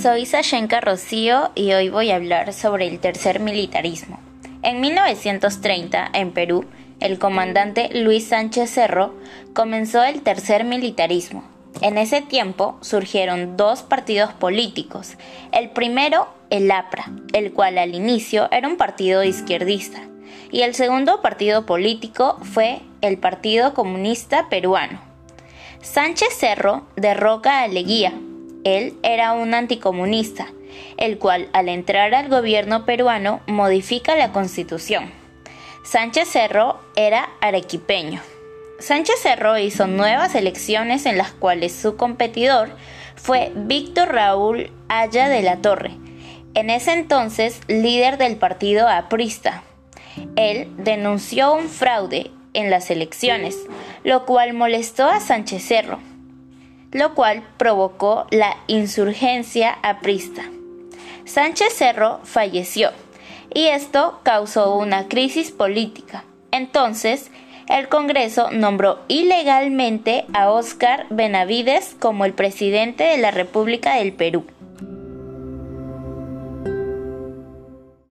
soy Sashenka Rocío y hoy voy a hablar sobre el tercer militarismo. En 1930, en Perú, el comandante Luis Sánchez Cerro comenzó el tercer militarismo. En ese tiempo surgieron dos partidos políticos. El primero, el APRA, el cual al inicio era un partido izquierdista, y el segundo partido político fue el Partido Comunista Peruano. Sánchez Cerro derroca a Leguía. Él era un anticomunista, el cual al entrar al gobierno peruano modifica la constitución. Sánchez Cerro era arequipeño. Sánchez Cerro hizo nuevas elecciones en las cuales su competidor fue Víctor Raúl Haya de la Torre, en ese entonces líder del partido aprista. Él denunció un fraude en las elecciones, lo cual molestó a Sánchez Cerro, lo cual provocó la insurgencia aprista. Sánchez Cerro falleció y esto causó una crisis política. Entonces, el Congreso nombró ilegalmente a Óscar Benavides como el presidente de la República del Perú.